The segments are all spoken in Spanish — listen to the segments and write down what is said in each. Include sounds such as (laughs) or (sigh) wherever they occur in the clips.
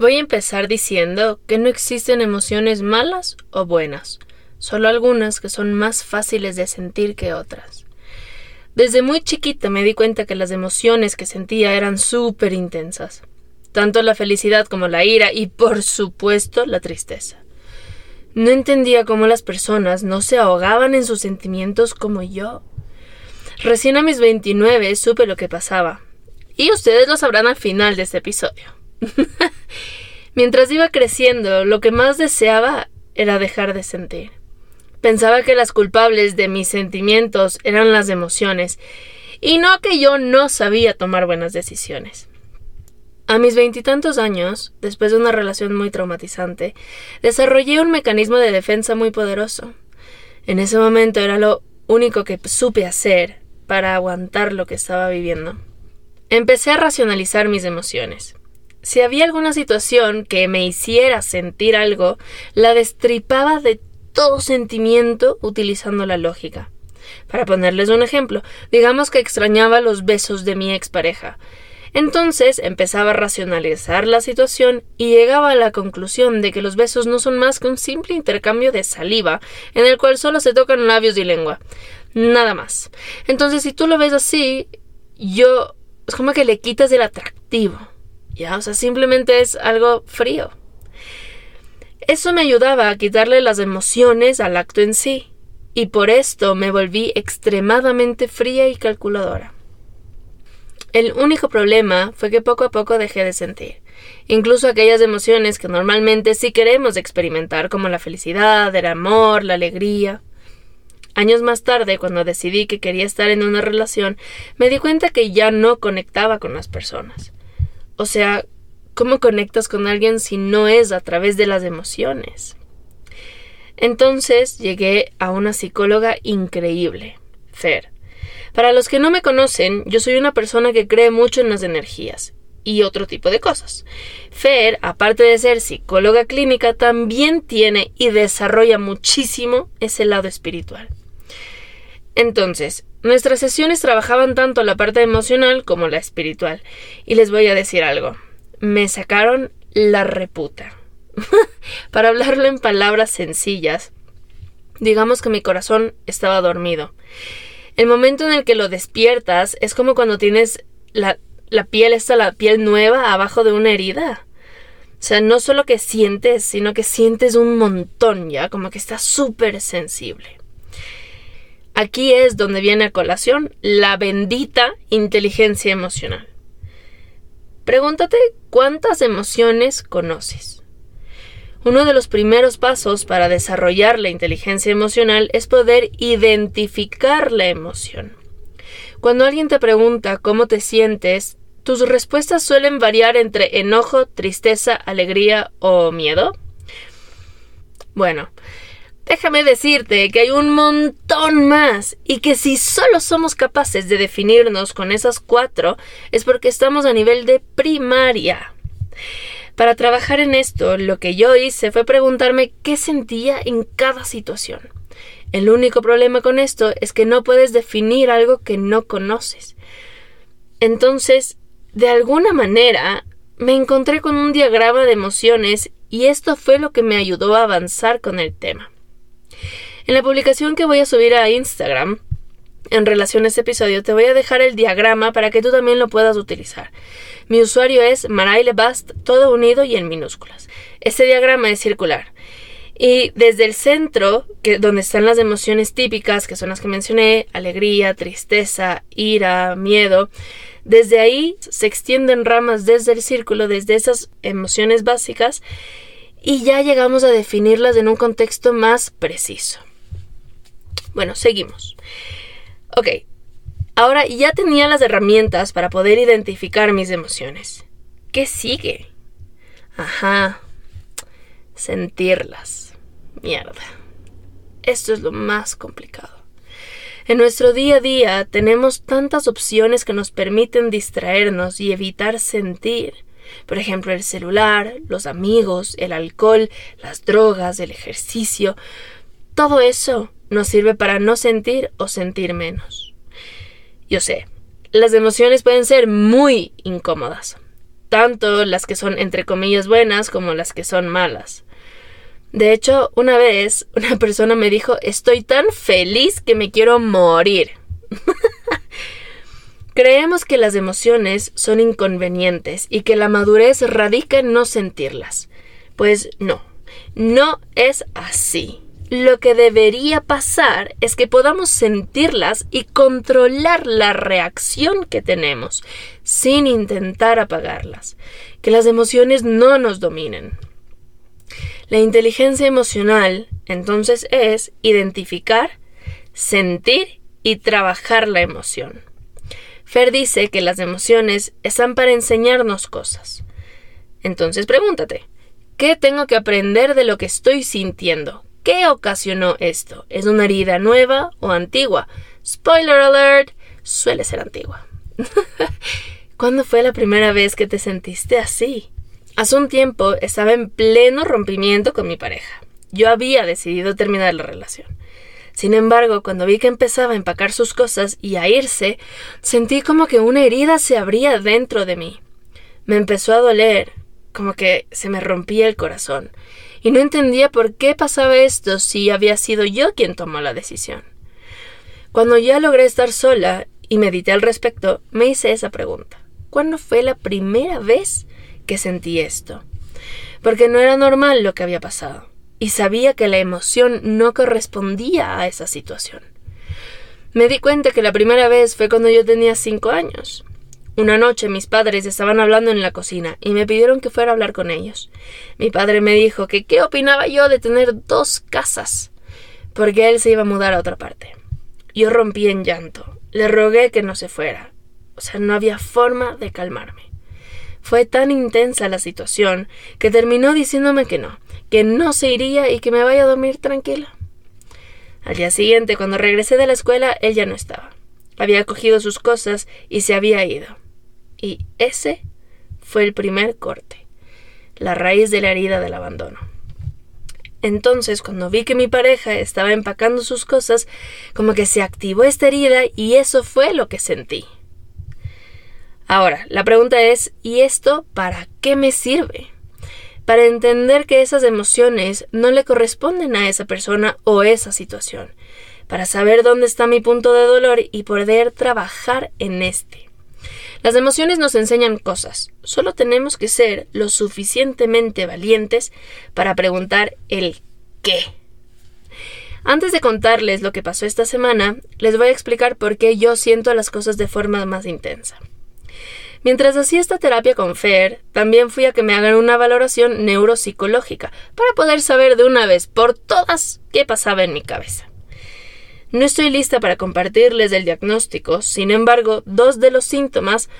Voy a empezar diciendo que no existen emociones malas o buenas, solo algunas que son más fáciles de sentir que otras. Desde muy chiquita me di cuenta que las emociones que sentía eran súper intensas, tanto la felicidad como la ira y por supuesto la tristeza. No entendía cómo las personas no se ahogaban en sus sentimientos como yo. Recién a mis 29 supe lo que pasaba, y ustedes lo sabrán al final de este episodio. (laughs) Mientras iba creciendo, lo que más deseaba era dejar de sentir. Pensaba que las culpables de mis sentimientos eran las emociones, y no que yo no sabía tomar buenas decisiones. A mis veintitantos años, después de una relación muy traumatizante, desarrollé un mecanismo de defensa muy poderoso. En ese momento era lo único que supe hacer para aguantar lo que estaba viviendo. Empecé a racionalizar mis emociones. Si había alguna situación que me hiciera sentir algo, la destripaba de todo sentimiento utilizando la lógica. Para ponerles un ejemplo, digamos que extrañaba los besos de mi expareja. Entonces empezaba a racionalizar la situación y llegaba a la conclusión de que los besos no son más que un simple intercambio de saliva, en el cual solo se tocan labios y lengua. Nada más. Entonces, si tú lo ves así, yo es como que le quitas el atractivo. Ya, o sea, simplemente es algo frío. Eso me ayudaba a quitarle las emociones al acto en sí, y por esto me volví extremadamente fría y calculadora. El único problema fue que poco a poco dejé de sentir, incluso aquellas emociones que normalmente sí queremos experimentar, como la felicidad, el amor, la alegría. Años más tarde, cuando decidí que quería estar en una relación, me di cuenta que ya no conectaba con las personas. O sea, ¿cómo conectas con alguien si no es a través de las emociones? Entonces llegué a una psicóloga increíble, Fer. Para los que no me conocen, yo soy una persona que cree mucho en las energías y otro tipo de cosas. Fer, aparte de ser psicóloga clínica, también tiene y desarrolla muchísimo ese lado espiritual. Entonces, nuestras sesiones trabajaban tanto la parte emocional como la espiritual. Y les voy a decir algo. Me sacaron la reputa. (laughs) Para hablarlo en palabras sencillas, digamos que mi corazón estaba dormido. El momento en el que lo despiertas es como cuando tienes la, la piel, esta la piel nueva abajo de una herida. O sea, no solo que sientes, sino que sientes un montón ya, como que estás súper sensible. Aquí es donde viene a colación la bendita inteligencia emocional. Pregúntate cuántas emociones conoces. Uno de los primeros pasos para desarrollar la inteligencia emocional es poder identificar la emoción. Cuando alguien te pregunta cómo te sientes, tus respuestas suelen variar entre enojo, tristeza, alegría o miedo. Bueno, Déjame decirte que hay un montón más y que si solo somos capaces de definirnos con esas cuatro es porque estamos a nivel de primaria. Para trabajar en esto, lo que yo hice fue preguntarme qué sentía en cada situación. El único problema con esto es que no puedes definir algo que no conoces. Entonces, de alguna manera, me encontré con un diagrama de emociones y esto fue lo que me ayudó a avanzar con el tema. En la publicación que voy a subir a Instagram, en relación a este episodio, te voy a dejar el diagrama para que tú también lo puedas utilizar. Mi usuario es Bast, todo unido y en minúsculas. Este diagrama es circular. Y desde el centro, que, donde están las emociones típicas, que son las que mencioné, alegría, tristeza, ira, miedo, desde ahí se extienden ramas desde el círculo, desde esas emociones básicas, y ya llegamos a definirlas en un contexto más preciso. Bueno, seguimos. Ok, ahora ya tenía las herramientas para poder identificar mis emociones. ¿Qué sigue? Ajá, sentirlas. Mierda. Esto es lo más complicado. En nuestro día a día tenemos tantas opciones que nos permiten distraernos y evitar sentir. Por ejemplo, el celular, los amigos, el alcohol, las drogas, el ejercicio. Todo eso nos sirve para no sentir o sentir menos. Yo sé, las emociones pueden ser muy incómodas. tanto las que son entre comillas buenas como las que son malas. De hecho, una vez una (laughs) persona me dijo, estoy tan feliz que me quiero morir. (laughs) Creemos que las emociones son inconvenientes y que la madurez radica en no sentirlas. Pues no, no es así. Lo que debería pasar es que podamos sentirlas y controlar la reacción que tenemos, sin intentar apagarlas. Que las emociones no nos dominen. La inteligencia emocional, entonces, es identificar, sentir y trabajar la emoción. Fer dice que las emociones están para enseñarnos cosas. Entonces pregúntate, ¿qué tengo que aprender de lo que estoy sintiendo? ¿Qué ocasionó esto? ¿Es una herida nueva o antigua? Spoiler alert, suele ser antigua. (laughs) ¿Cuándo fue la primera vez que te sentiste así? Hace un tiempo estaba en pleno rompimiento con mi pareja. Yo había decidido terminar la relación. Sin embargo, cuando vi que empezaba a empacar sus cosas y a irse, sentí como que una herida se abría dentro de mí. Me empezó a doler, como que se me rompía el corazón, y no entendía por qué pasaba esto si había sido yo quien tomó la decisión. Cuando ya logré estar sola y medité al respecto, me hice esa pregunta. ¿Cuándo fue la primera vez que sentí esto, porque no era normal lo que había pasado, y sabía que la emoción no correspondía a esa situación. Me di cuenta que la primera vez fue cuando yo tenía cinco años. Una noche mis padres estaban hablando en la cocina y me pidieron que fuera a hablar con ellos. Mi padre me dijo que qué opinaba yo de tener dos casas, porque él se iba a mudar a otra parte. Yo rompí en llanto. Le rogué que no se fuera. O sea, no había forma de calmarme. Fue tan intensa la situación que terminó diciéndome que no, que no se iría y que me vaya a dormir tranquila. Al día siguiente, cuando regresé de la escuela, él ya no estaba. Había cogido sus cosas y se había ido. Y ese fue el primer corte, la raíz de la herida del abandono. Entonces, cuando vi que mi pareja estaba empacando sus cosas, como que se activó esta herida y eso fue lo que sentí. Ahora, la pregunta es, ¿y esto para qué me sirve? Para entender que esas emociones no le corresponden a esa persona o esa situación, para saber dónde está mi punto de dolor y poder trabajar en este. Las emociones nos enseñan cosas, solo tenemos que ser lo suficientemente valientes para preguntar el qué. Antes de contarles lo que pasó esta semana, les voy a explicar por qué yo siento las cosas de forma más intensa. Mientras hacía esta terapia con Fer, también fui a que me hagan una valoración neuropsicológica para poder saber de una vez por todas qué pasaba en mi cabeza. No estoy lista para compartirles el diagnóstico, sin embargo, dos de los síntomas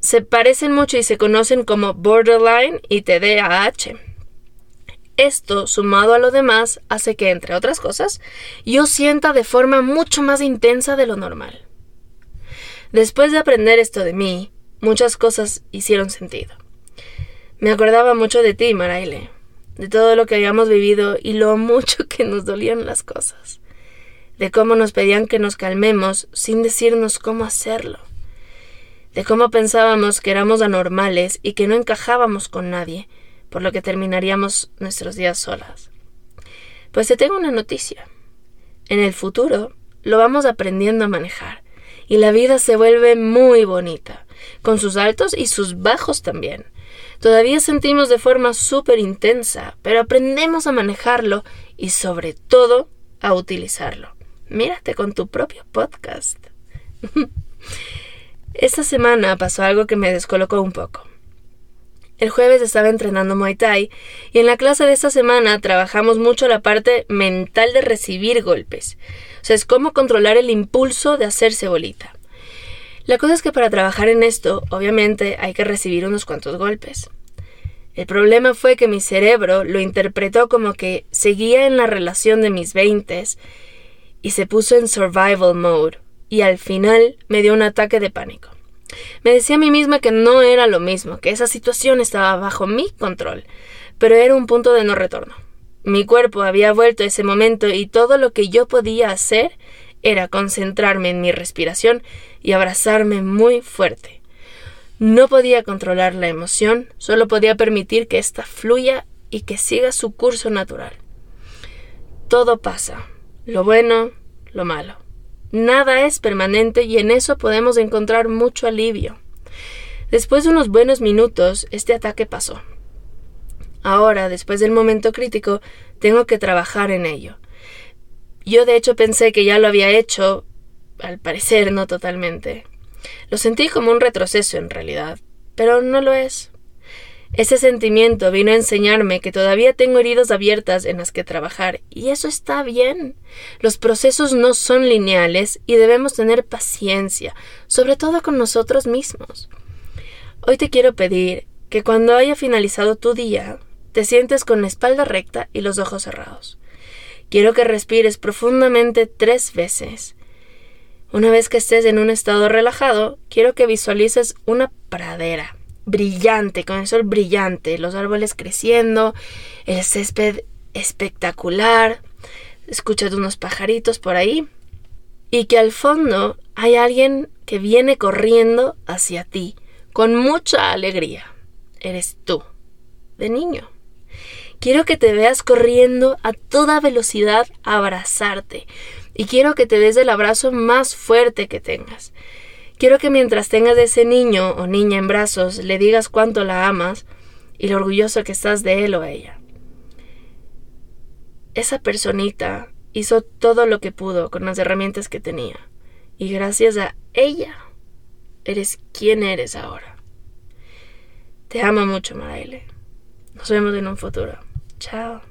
se parecen mucho y se conocen como borderline y TDAH. Esto, sumado a lo demás, hace que, entre otras cosas, yo sienta de forma mucho más intensa de lo normal. Después de aprender esto de mí, muchas cosas hicieron sentido. Me acordaba mucho de ti, Maraile, de todo lo que habíamos vivido y lo mucho que nos dolían las cosas, de cómo nos pedían que nos calmemos sin decirnos cómo hacerlo, de cómo pensábamos que éramos anormales y que no encajábamos con nadie, por lo que terminaríamos nuestros días solas. Pues te tengo una noticia. En el futuro lo vamos aprendiendo a manejar y la vida se vuelve muy bonita, con sus altos y sus bajos también. Todavía sentimos de forma súper intensa, pero aprendemos a manejarlo y sobre todo a utilizarlo. Mírate con tu propio podcast. (laughs) Esta semana pasó algo que me descolocó un poco. El jueves estaba entrenando Muay Thai y en la clase de esta semana trabajamos mucho la parte mental de recibir golpes. O sea, es cómo controlar el impulso de hacerse bolita. La cosa es que para trabajar en esto, obviamente, hay que recibir unos cuantos golpes. El problema fue que mi cerebro lo interpretó como que seguía en la relación de mis veintes y se puso en survival mode y al final me dio un ataque de pánico. Me decía a mí misma que no era lo mismo, que esa situación estaba bajo mi control, pero era un punto de no retorno. Mi cuerpo había vuelto ese momento y todo lo que yo podía hacer era concentrarme en mi respiración y abrazarme muy fuerte. No podía controlar la emoción, solo podía permitir que ésta fluya y que siga su curso natural. Todo pasa, lo bueno, lo malo. Nada es permanente y en eso podemos encontrar mucho alivio. Después de unos buenos minutos, este ataque pasó. Ahora, después del momento crítico, tengo que trabajar en ello. Yo de hecho pensé que ya lo había hecho, al parecer no totalmente. Lo sentí como un retroceso en realidad, pero no lo es. Ese sentimiento vino a enseñarme que todavía tengo heridas abiertas en las que trabajar, y eso está bien. Los procesos no son lineales y debemos tener paciencia, sobre todo con nosotros mismos. Hoy te quiero pedir que cuando haya finalizado tu día, te sientes con la espalda recta y los ojos cerrados. Quiero que respires profundamente tres veces una vez que estés en un estado relajado, quiero que visualices una pradera brillante, con el sol brillante, los árboles creciendo, el césped espectacular, escuchas unos pajaritos por ahí y que al fondo hay alguien que viene corriendo hacia ti con mucha alegría. Eres tú, de niño. Quiero que te veas corriendo a toda velocidad a abrazarte, y quiero que te des el abrazo más fuerte que tengas. Quiero que mientras tengas ese niño o niña en brazos le digas cuánto la amas y lo orgulloso que estás de él o ella. Esa personita hizo todo lo que pudo con las herramientas que tenía y gracias a ella eres quien eres ahora. Te amo mucho, Maraile. Nos vemos en un futuro. Ciao.